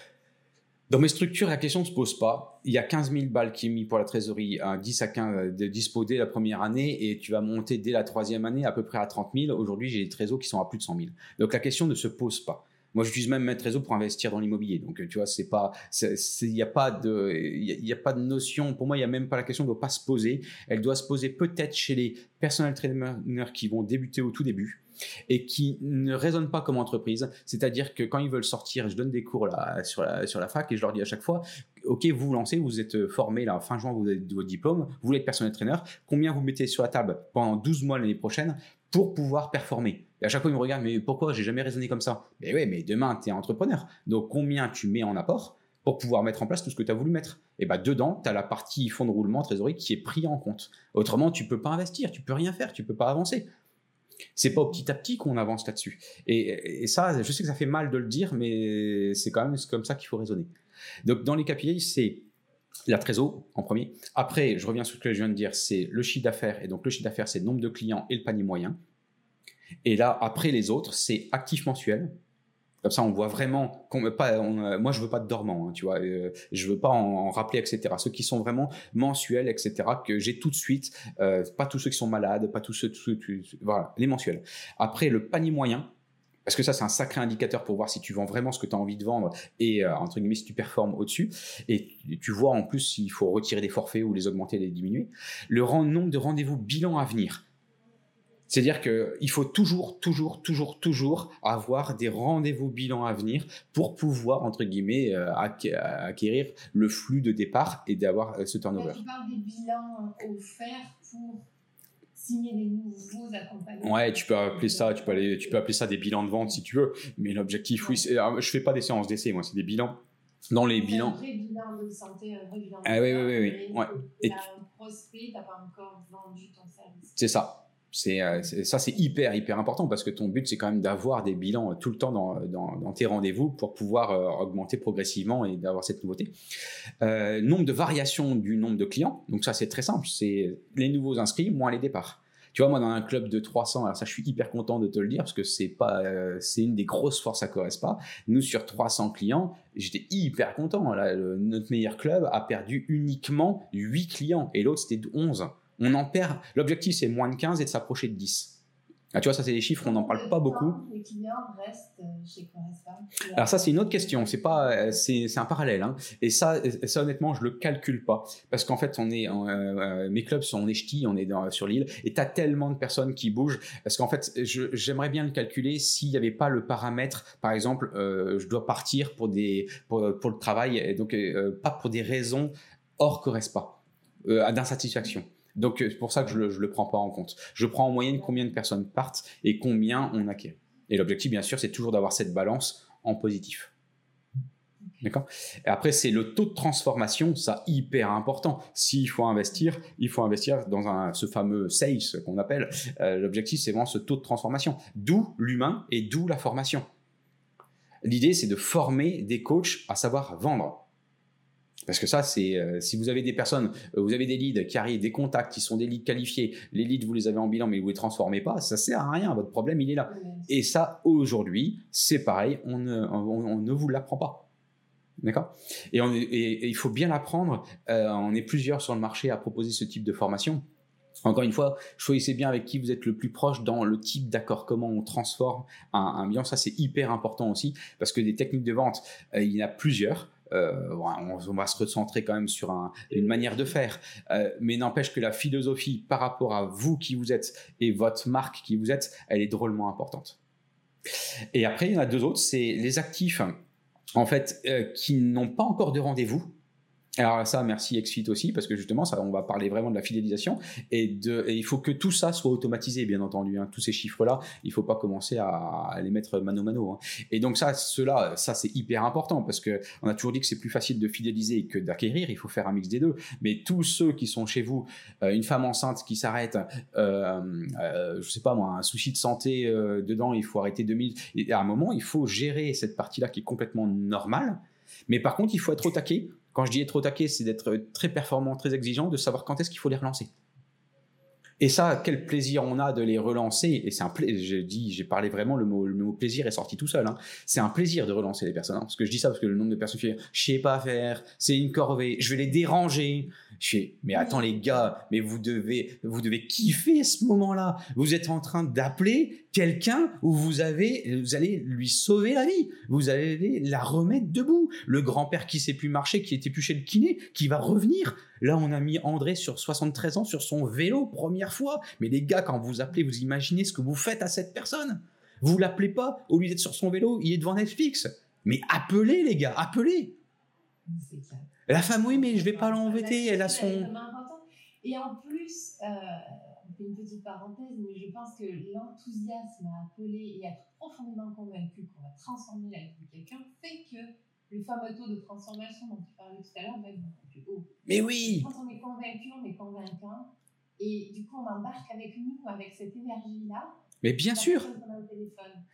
Dans mes structures, la question ne se pose pas. Il y a 15 000 balles qui est mis pour la trésorerie, 10 à 15 de dispo dès la première année et tu vas monter dès la troisième année à peu près à 30 000. Aujourd'hui, j'ai des trésors qui sont à plus de 100 000. Donc la question ne se pose pas. Moi, j'utilise même mes trésors pour investir dans l'immobilier. Donc, tu vois, c'est pas, il n'y a pas de, il y, a pas de notion. Pour moi, il n'y a même pas la question ne doit pas se poser. Elle doit se poser peut-être chez les personnels trainers qui vont débuter au tout début et qui ne raisonnent pas comme entreprise. C'est-à-dire que quand ils veulent sortir, je donne des cours là, sur, la, sur la fac et je leur dis à chaque fois, OK, vous vous lancez, vous êtes formé là, fin juin, vous avez votre diplôme, vous voulez être personnel trainer, combien vous mettez sur la table pendant 12 mois l'année prochaine pour pouvoir performer? Et à chaque fois, ils me regardent, mais pourquoi? J'ai jamais raisonné comme ça Mais oui, mais demain, tu es entrepreneur. Donc, combien tu mets en apport pour pouvoir mettre en place tout ce que tu as voulu mettre? Et bien, dedans, tu as la partie fonds de roulement, trésorerie qui est pris en compte. Autrement, tu peux pas investir, tu peux rien faire, tu peux pas avancer. C'est pas au petit à petit qu'on avance là-dessus. Et, ça, je sais que ça fait mal de le dire, mais c'est quand même comme ça qu'il faut raisonner. Donc, dans les KPI, c'est la trésor en premier. Après, je reviens sur ce que je viens de dire, c'est le chiffre d'affaires. Et donc, le chiffre d'affaires, c'est le nombre de clients et le panier moyen. Et là, après les autres, c'est actif mensuel. Comme ça, on voit vraiment pas. moi, je veux pas de dormant, hein, tu vois. Euh, je veux pas en, rappeler, etc. Ceux qui sont vraiment mensuels, etc. Que j'ai tout de suite. Euh, pas tous ceux qui sont malades, pas tous ceux, voilà, les mensuels. Après, le panier moyen. Parce que ça, c'est un sacré indicateur pour voir si tu vends vraiment ce que tu as envie de vendre et, euh, entre guillemets, si tu performes au-dessus. Et tu vois en plus s'il faut retirer des forfaits ou les augmenter, les diminuer. Le nombre de rendez-vous bilan à venir. C'est-à-dire qu'il faut toujours, toujours, toujours, toujours avoir des rendez-vous bilans à venir pour pouvoir, entre guillemets, euh, acquérir le flux de départ et d'avoir euh, ce turnover. tu parles des bilans offerts pour signer des nouveaux accompagnements. Ouais, tu peux appeler ça, tu peux, aller, tu peux appeler ça des bilans de vente si tu veux, mais l'objectif, oui, je fais pas des séances d'essai, moi, c'est des bilans dans les bilans. Un vrai bilan de santé, un vrai bilan de ah, oui, oui, oui, oui. Ouais. Tu as un prospect, tu n'as pas encore vendu ton service. C'est ça. Euh, ça, c'est hyper, hyper important parce que ton but, c'est quand même d'avoir des bilans euh, tout le temps dans, tes rendez-vous pour pouvoir euh, augmenter progressivement et d'avoir cette nouveauté. Euh, nombre de variations du nombre de clients. Donc, ça, c'est très simple. C'est les nouveaux inscrits moins les départs. Tu vois, moi, dans un club de 300, alors ça, je suis hyper content de te le dire parce que c'est pas, c'est une des grosses forces à Correspa. Nous, sur 300 clients, j'étais hyper content. Notre meilleur club a perdu uniquement 8 clients et l'autre, c'était 11. On en perd. L'objectif, c'est moins de 15 et de s'approcher de 10. Ah, tu vois, ça, c'est des chiffres, on n'en parle pas beaucoup. Les clients restent euh, chez Correspa. Alors ça c'est une autre question, c'est pas euh, c'est c'est un parallèle hein. et ça euh, ça honnêtement je le calcule pas parce qu'en fait on est euh, mes clubs sont en ch'ti, on est dans, sur l'île et t'as tellement de personnes qui bougent parce qu'en fait je- j'aimerais bien le calculer s'il n'y avait pas le paramètre par exemple euh, je dois partir pour des pour, pour le travail et donc euh, pas pour des raisons hors Correspa d'insatisfaction. Donc euh, c'est pour ça que je le, le prends pas en compte. Je prends en moyenne combien de personnes partent et combien on acquiert. Et l'objectif, bien sûr, c'est toujours d'avoir cette balance en positif. D'accord? Et après, c'est le taux de transformation, ça hyper important. S'il faut investir, il faut investir dans un, ce fameux sales qu'on appelle. Euh, L'objectif, c'est vraiment ce taux de transformation. D'où l'humain et d'où la formation. L'idée, c'est de former des coachs à savoir vendre. Parce que ça, c'est euh, si vous avez des personnes, euh, vous avez des leads qui arrivent, des contacts qui sont des leads qualifiés, les leads vous les avez en bilan mais vous les transformez pas, ça sert à rien. Votre problème, il est là. Et ça, aujourd'hui, c'est pareil, on ne, on, on ne vous l'apprend pas. D'accord? Et, il faut bien l'apprendre. Euh, on est plusieurs sur le marché à proposer ce type de formation. Encore une fois, choisissez bien avec qui vous êtes le plus proche dans le type d'accord, comment on transforme un, un bilan. Ça, c'est hyper important aussi parce que des techniques de vente, euh, il y en a plusieurs. Euh, on, va se recentrer quand même sur un- une manière de faire. Euh, mais n'empêche que la philosophie par rapport à vous qui vous êtes et votre marque qui vous êtes, elle est drôlement importante. Et après, il y en a deux autres, c'est les actifs, en fait, euh, qui n'ont pas encore de rendez-vous. Alors ça, merci XFIT aussi, parce que justement, ça, on va parler vraiment de la fidélisation. Et, de, il faut que tout ça soit automatisé, bien entendu. hein. Tous ces chiffres-là, il faut pas commencer à, les mettre mano mano. hein. Et donc ça, cela, ça c'est hyper important, parce que on a toujours dit que c'est plus facile de fidéliser que d'acquérir. Il faut faire un mix des deux. Mais tous ceux qui sont chez vous, euh, une femme enceinte qui s'arrête, euh, euh, je sais pas moi, un souci de santé euh, dedans, il faut arrêter 2000. Et à un moment, il faut gérer cette partie-là qui est complètement normale. Mais par contre, il faut être au taquet. Quand je dis être au taquet, c'est d'être très performant, très exigeant, de savoir quand est-ce qu'il faut les relancer. Et ça, quel plaisir on a de les relancer. Et c'est un plaisir. J'ai parlé vraiment, le mot, le mot plaisir est sorti tout seul. hein. C'est un plaisir de relancer les personnes. hein. Parce que je dis ça parce que le nombre de personnes qui disent, je sais pas faire, c'est une corvée, je vais les déranger. Je fais, mais attends les gars, mais vous devez, vous devez kiffer ce moment-là. Vous êtes en train d'appeler quelqu'un où vous avez, vous allez lui sauver la vie. Vous allez la remettre debout. Le grand-père qui sait plus marcher, qui était plus chez le kiné, qui va revenir. Là, on a mis André sur 73 ans sur son vélo, première fois. Mais les gars, quand vous appelez, vous imaginez ce que vous faites à cette personne. Vous l'appelez pas, au lieu d'être sur son vélo, il est devant Netflix. Mais appelez les gars, appelez. C'est clair. La femme, oui, mais je vais pas l'embêter, elle a son... Et en plus, euh, on fait une petite parenthèse, mais je pense que l'enthousiasme à appeler et être profondément convaincu qu'on va transformer la vie de quelqu'un fait que le fameux taux de transformation dont tu parlais tout à l'heure va être beaucoup plus haut. Mais oui Quand on est convaincu, on est convaincant. Et du coup, on embarque avec nous, avec cette énergie-là. Mais bien sûr.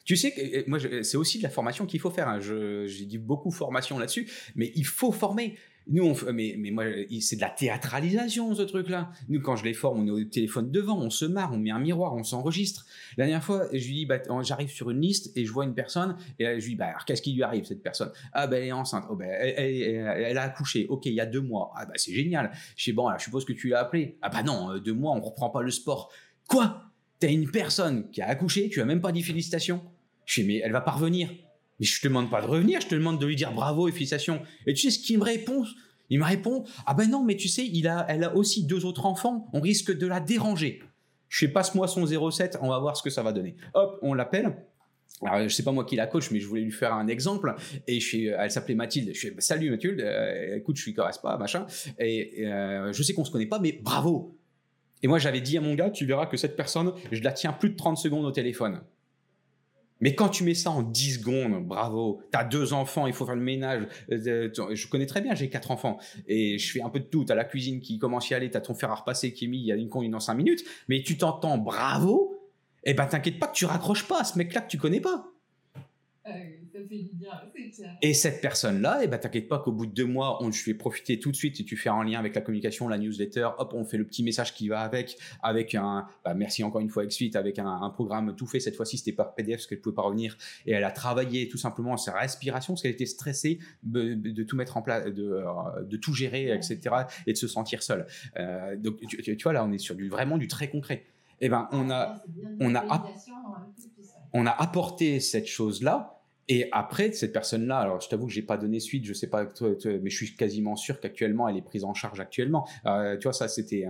Tu sais que moi, c'est aussi de la formation qu'il faut faire. hein. J'ai dit beaucoup formation là-dessus, mais il faut former. Nous, on, mais, mais moi, c'est de la théâtralisation ce truc-là. Nous, quand je les forme, on est au téléphone devant, on se marre, on met un miroir, on s'enregistre. La dernière fois, je lui dis, bah, j'arrive sur une liste et je vois une personne et là, je lui dis, bah, alors, qu'est-ce qui lui arrive cette personne? Ah, ben, elle est enceinte. Oh, elle, elle- elle- elle a accouché. Ok, il y a deux mois. Ah, bah, c'est génial. Je sais bon, alors, je suppose que tu l'as appelé. Ah, bah non, euh, deux mois, on reprend pas le sport. Quoi? T'as une personne qui a accouché, tu as même pas dit félicitations. Je fais, mais elle va pas revenir. Mais je te demande pas de revenir, je te demande de lui dire bravo et félicitations. Et tu sais ce qu'il me répond? Il me répond, ah ben non, mais tu sais, il a, elle a aussi deux autres enfants, on risque de la déranger. Je fais, passe-moi son 07, on va voir ce que ça va donner. Hop, on l'appelle. Alors, je sais pas moi qui la coach, mais je voulais lui faire un exemple. Et je fais, elle s'appelait Mathilde. Je fais, salut Mathilde, euh, écoute, je suis pas, machin. Et euh, je sais qu'on se connaît pas, mais bravo. Et moi, j'avais dit à mon gars, tu verras que cette personne, je la tiens plus de 30 secondes au téléphone. Mais quand tu mets ça en 10 secondes, bravo, tu as deux enfants, il faut faire le ménage. Euh, je connais très bien, j'ai quatre enfants et je fais un peu de tout. Tu as la cuisine qui commence à y aller, tu as ton fer à repasser qui est mis, il y a une conduite dans 5 minutes, mais tu t'entends bravo, et eh ben t'inquiète pas que tu raccroches pas à ce mec-là que tu connais pas. Et cette personne-là, eh ben, t'inquiète pas qu'au bout de deux mois, on, je fais profiter tout de suite et tu fais un lien avec la communication, la newsletter, hop, on fait le petit message qui va avec, avec un, bah, merci encore une fois XFIT, avec un, programme tout fait. Cette fois-ci, c'était par PDF parce qu'elle pouvait pas revenir. Et elle a travaillé tout simplement sa respiration parce qu'elle était stressée de, tout mettre en place, de, euh, de, tout gérer, etc. et de se sentir seule. Euh, donc, tu, vois, là, on est sur du, vraiment du très concret. Et eh ben, on a, on a, on a apporté cette chose-là et après, cette personne-là, alors je t'avoue que j'ai pas donné suite, je sais pas, mais je suis quasiment sûr qu'actuellement, elle est prise en charge actuellement. Euh, tu vois, ça, c'était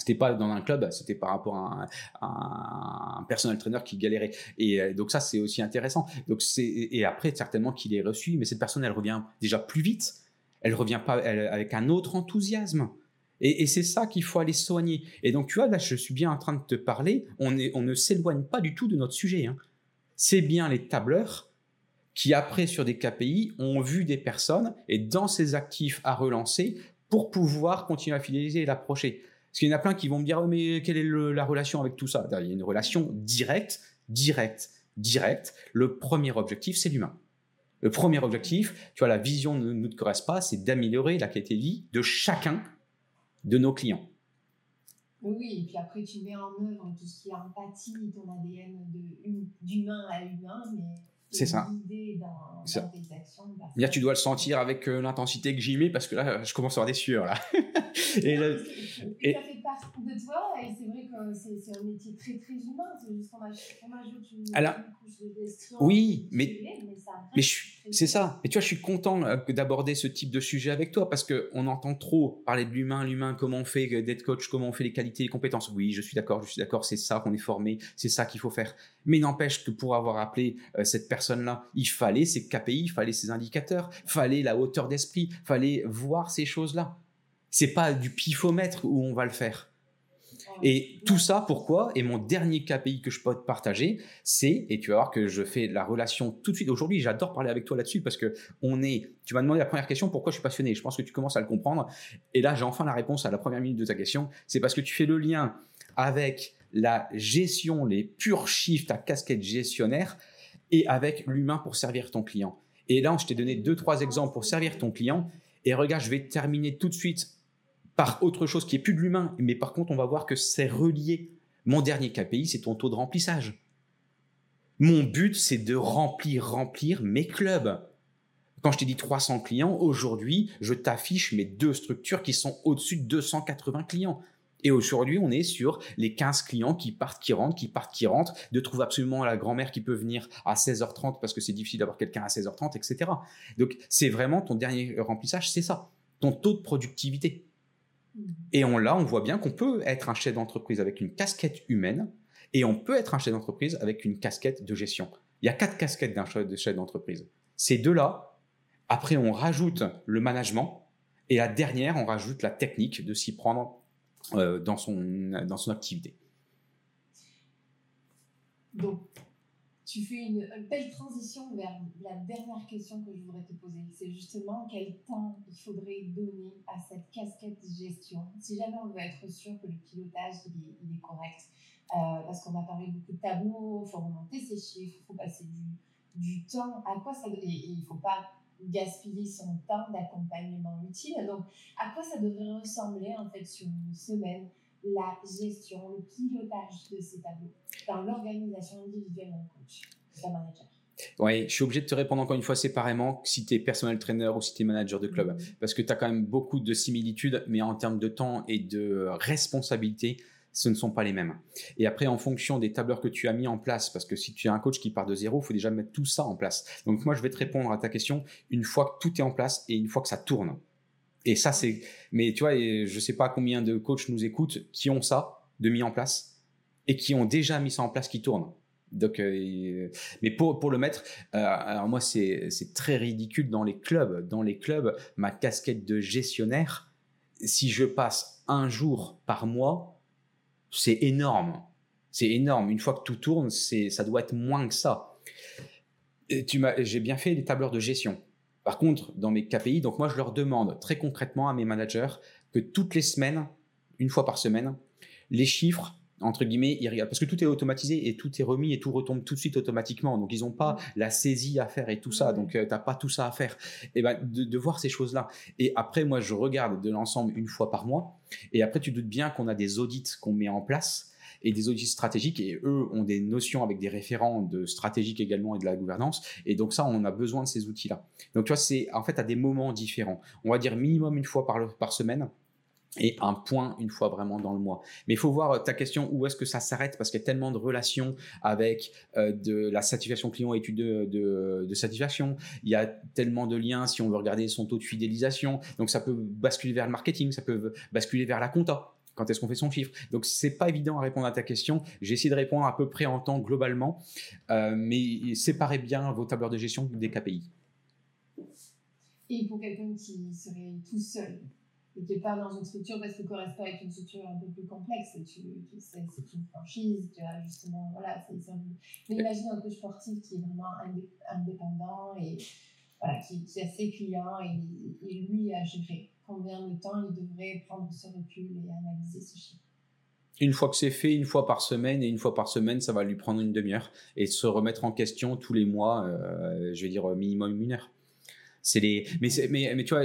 c'était pas dans un club, c'était par rapport à un, un, personnel trainer qui galérait. Et euh, donc ça, c'est aussi intéressant. Donc c'est et après certainement qu'il est reçu, mais cette personne, elle revient déjà plus vite. Elle revient pas avec un autre enthousiasme. Et, c'est ça qu'il faut aller soigner. Et donc tu vois là, je suis bien en train de te parler. On ne s'éloigne pas du tout de notre sujet. Hein. C'est bien les tableurs qui après sur des KPI ont vu des personnes et dans ces actifs à relancer pour pouvoir continuer à fidéliser et l'approcher. Parce qu'il y en a plein qui vont me dire oh, mais quelle est la relation avec tout ça? Il y a une relation directe, directe, directe. Le premier objectif, c'est l'humain. Le premier objectif, tu vois, la vision ne nous correspond pas, c'est d'améliorer la qualité de vie de chacun de nos clients. Oui, et puis après, tu mets en œuvre tout ce qui est empathie, ton ADN d'humain à humain, mais c'est ça. Dans, tu dois le sentir avec euh, l'intensité que j'y mets parce que là, je commence à avoir des sueurs là. [laughs] et, et, ça fait partie de toi et c'est vrai que c'est un métier très très humain. C'est juste qu'on ajoute une, Alors, couche de gestion. Oui, mais, mais, c'est ça. Et tu vois, je suis content euh, d'aborder ce type de sujet avec toi parce qu'on entend trop parler de l'humain, l'humain, comment on fait euh, d'être coach, comment on fait les qualités, les compétences. Oui, je suis d'accord, je suis d'accord, c'est ça qu'on est formé, c'est ça qu'il faut faire. Mais n'empêche que pour avoir appelé cette personne là Il fallait ses KPI, il fallait ses indicateurs, fallait la hauteur d'esprit, fallait voir ces choses-là. C'est pas du pifomètre où on va le faire. Et tout ça, pourquoi? Et mon dernier KPI que je peux te partager, c'est, et tu vas voir que je fais la relation tout de suite. Aujourd'hui, j'adore parler avec toi là-dessus parce que on est. Tu m'as demandé la première question, pourquoi je suis passionné? Je pense que tu commences à le comprendre. Et là, j'ai enfin la réponse à la première minute de ta question. C'est parce que tu fais le lien avec la gestion, les purs chiffres, ta casquette gestionnaire, et avec l'humain pour servir ton client. Et là, je t'ai donné deux, trois exemples pour servir ton client. Et regarde, je vais terminer tout de suite par autre chose qui est plus de l'humain, mais par contre, on va voir que c'est relié. Mon dernier KPI, c'est ton taux de remplissage. Mon but, c'est de remplir, remplir mes clubs. Quand je t'ai dit 300 clients, aujourd'hui, je t'affiche mes deux structures qui sont au-dessus de 280 clients. Et aujourd'hui, on est sur les 15 clients qui partent, qui rentrent, qui partent, qui rentrent, de trouver absolument la grand-mère qui peut venir à 16h30 parce que c'est difficile d'avoir quelqu'un à 16h30, etc. Donc, c'est vraiment ton dernier remplissage, c'est ça, ton taux de productivité. Et on, là, on voit bien qu'on peut être un chef d'entreprise avec une casquette humaine et on peut être un chef d'entreprise avec une casquette de gestion. Il y a quatre casquettes d'un chef d'entreprise. Ces deux-là, après, on rajoute le management et la dernière, on rajoute la technique de s'y prendre euh, dans, son, activité. Tu fais une, belle transition vers la dernière question que je voudrais te poser. C'est justement quel temps il faudrait donner à cette casquette gestion? Si jamais on veut être sûr que le pilotage il est, correct. Euh, parce qu'on a parlé beaucoup de tableaux, il faut remonter ses chiffres, il faut passer du, du temps. À quoi ça et il ne faut pas gaspiller son temps d'accompagnement utile. Donc, à quoi ça devrait ressembler en fait sur une semaine? La gestion, le pilotage de ces tableaux dans l'organisation individuelle d'un coach, d'un manager oui, je suis obligé de te répondre encore une fois séparément si tu es personnel trainer ou si tu es manager de club. Mmh. Parce que tu as quand même beaucoup de similitudes, mais en termes de temps et de responsabilité, ce ne sont pas les mêmes. Et après, en fonction des tableurs que tu as mis en place, parce que si tu es un coach qui part de zéro, il faut déjà mettre tout ça en place. Donc moi, je vais te répondre à ta question une fois que tout est en place et une fois que ça tourne. Et ça, c'est... Mais tu vois, je sais pas combien de coachs nous écoutent qui ont ça de mis en place et qui ont déjà mis ça en place qui tourne. Donc, euh, mais pour, pour le mettre, euh, alors moi, c'est très ridicule dans les clubs. Dans les clubs, ma casquette de gestionnaire, si je passe un jour par mois, c'est énorme. C'est énorme. Une fois que tout tourne, ça doit être moins que ça. J'ai bien fait les tableurs de gestion. Par contre, dans mes KPI, donc moi, je leur demande très concrètement à mes managers que toutes les semaines, une fois par semaine, les chiffres entre guillemets, ils regardent. Parce que tout est automatisé et tout est remis et tout retombe tout de suite automatiquement. Donc, ils n'ont pas la saisie à faire et tout ça. Donc, euh, tu n'as pas tout ça à faire. Et ben, de, voir ces choses-là. Et après, moi, je regarde de l'ensemble une fois par mois. Et après, tu doutes bien qu'on a des audits qu'on met en place et des audits stratégiques et eux ont des notions avec des référents de stratégique également et de la gouvernance et donc ça on a besoin de ces outils là donc tu vois c'est en fait à des moments différents on va dire minimum une fois par, semaine et un point une fois vraiment dans le mois. Mais il faut voir euh, ta question où est-ce que ça s'arrête? Parce qu'il y a tellement de relations avec euh, de la satisfaction client, étude de, de, de, satisfaction. Il y a tellement de liens si on veut regarder son taux de fidélisation. Donc ça peut basculer vers le marketing, ça peut basculer vers la compta. Quand est-ce qu'on fait son chiffre Donc c'est pas évident à répondre à ta question. J'ai essayé de répondre à peu près en temps globalement, euh, mais séparez bien vos tableurs de gestion des KPI. Et pour quelqu'un qui serait tout seul et qui n'est pas dans une structure parce que correspond avec une structure un peu plus complexe. Tu, sais, c'est une franchise, justement, voilà, Mais imagine un coach sportif qui est vraiment indépendant et voilà, qui, qui a ses clients et, et lui à gérer. Combien de temps il devrait prendre ce recul et analyser ce chiffre? Une fois que c'est fait, une fois par semaine, et une fois par semaine, ça va lui prendre une demi-heure, et se remettre en question tous les mois, euh, je vais dire minimum une heure. C'est les, mais, mais, mais tu vois,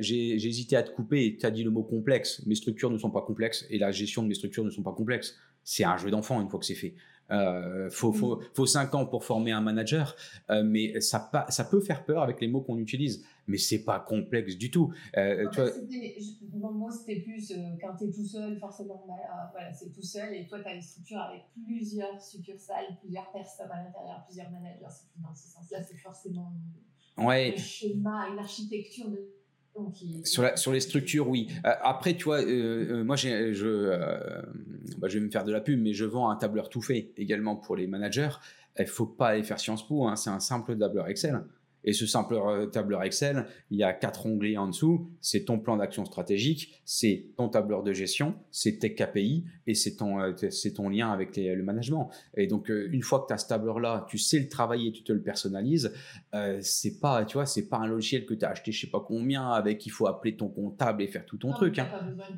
j'ai hésité à te couper et tu as dit le mot complexe. Mes structures ne sont pas complexes et la gestion de mes structures ne sont pas complexes. C'est un jeu d'enfant une fois que c'est fait. Euh, faut, faut, faut 5 ans pour former un manager, euh, mais ça, ça peut faire peur avec les mots qu'on utilise, mais c'est pas complexe du tout. Euh, tu vois... Bon, moi, c'était plus euh, quand tu es tout seul, forcément, bah, voilà, c'est tout seul, et toi, tu as une structure avec plusieurs succursales, plusieurs personnes à l'intérieur, plusieurs managers. C'est dans ce sens-là, c'est forcément ouais. un schéma, une architecture de sur, sur les structures, oui. Euh, après, tu vois, euh, euh, moi, je, bah, je vais me faire de la pub, mais je vends un tableur tout fait également pour les managers. Il faut pas aller faire Sciences Po, hein, c'est un simple tableur Excel. Et ce simple tableur Excel, il y a quatre onglets en dessous. C'est ton plan d'action stratégique, c'est ton tableur de gestion, c'est tes KPI et c'est ton, euh, c'est ton lien avec le management. Et donc, euh, une fois que tu as ce tableur-là, tu sais le travailler, tu te le personnalises. Euh, c'est pas, tu vois, c'est pas un logiciel que tu as acheté je sais pas combien avec il faut appeler ton comptable et faire tout ton truc. Hein. Pas besoin de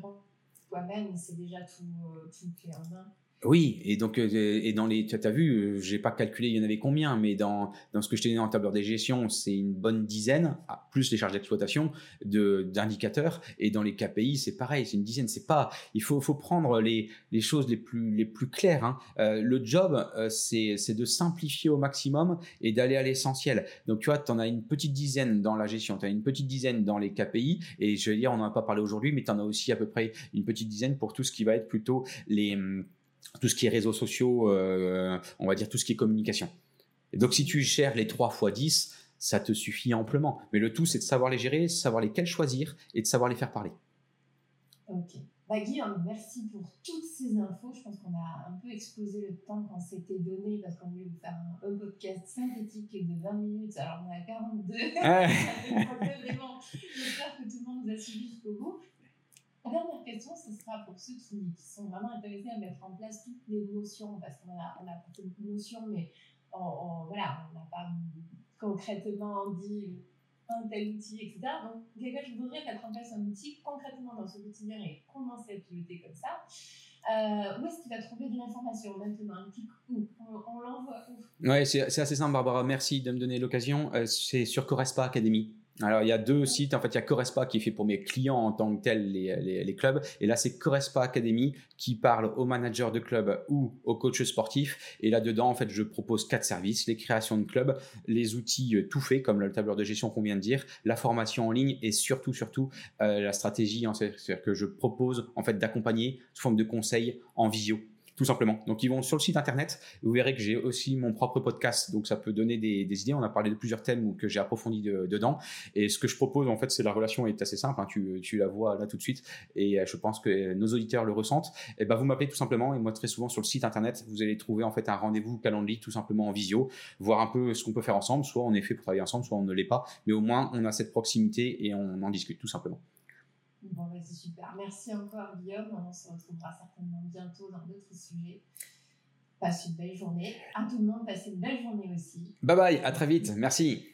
toi-même, c'est déjà tout, tout en main. Oui, et donc euh, et dans les, tu as vu, euh, j'ai pas calculé, il y en avait combien, mais dans dans ce que je t'ai donné en tableur des gestions, c'est une bonne dizaine, plus les charges d'exploitation de d'indicateurs, et dans les KPI, c'est pareil, c'est une dizaine. C'est pas, il faut faut prendre les les choses les plus les plus claires. Hein. Euh, le job, c'est c'est de simplifier au maximum et d'aller à l'essentiel. Donc tu vois, tu en as une petite dizaine dans la gestion, tu as une petite dizaine dans les KPI, et je vais dire, on n'en a pas parlé aujourd'hui, mais tu en as aussi à peu près une petite dizaine pour tout ce qui va être plutôt les hum, tout ce qui est réseaux sociaux, euh, on va dire tout ce qui est communication. Et donc si tu gères les 3 fois 10, ça te suffit amplement. Mais le tout, c'est de savoir les gérer, de savoir lesquels choisir et de savoir les faire parler. Ok. Bah, Guillaume, merci pour toutes ces infos. Je pense qu'on a un peu explosé le temps qu'on s'était donné parce qu'on voulait vous faire un, podcast synthétique de 20 minutes. Alors on est à 42. J'espère que tout le monde nous a suivis jusqu'au bout. La dernière question, ce sera pour ceux qui, sont vraiment intéressés à mettre en place toutes les notions, parce qu'on a, on beaucoup de notions, mais on, on n'a pas concrètement dit un tel outil, etc. Donc, quelqu'un, je voudrais mettre en place un outil concrètement dans ce quotidien et commencer à piloter comme ça. Euh, où est-ce qu'il va trouver de l'information maintenant où? On, l'envoie où? Oui, c'est assez simple, Barbara. Merci de me donner l'occasion. Euh, c'est sur Corespa Academy. Alors, il y a deux sites. En fait, il y a Corespa qui est fait pour mes clients en tant que tel, les, les, clubs. Et là, c'est Corespa Academy qui parle aux managers de clubs ou aux coachs sportifs. Et là-dedans, en fait, je propose quatre services. Les créations de clubs, les outils euh, tout faits, comme le tableur de gestion qu'on vient de dire, la formation en ligne et surtout, surtout, euh, la stratégie. C'est-à-dire que je propose, en fait, d'accompagner sous forme de conseils en visio tout simplement. Donc ils vont sur le site internet. Vous verrez que j'ai aussi mon propre podcast, donc ça peut donner des, idées. On a parlé de plusieurs thèmes que j'ai approfondi dedans. Et ce que je propose en fait, c'est la relation est assez simple. Hein. Tu, tu, la vois là tout de suite, et euh, je pense que nos auditeurs le ressentent. Et ben vous m'appelez tout simplement, et moi très souvent sur le site internet, vous allez trouver en fait un rendez-vous calendrier tout simplement en visio, voir un peu ce qu'on peut faire ensemble. Soit on est fait pour travailler ensemble, soit on ne l'est pas, mais au moins on a cette proximité et on en discute tout simplement. Bon, bah, c'est super. Merci encore, Guillaume. On se retrouvera certainement bientôt dans d'autres sujets. passe une belle journée. À tout le monde, passez une belle journée aussi. Bye bye, à très vite. Merci.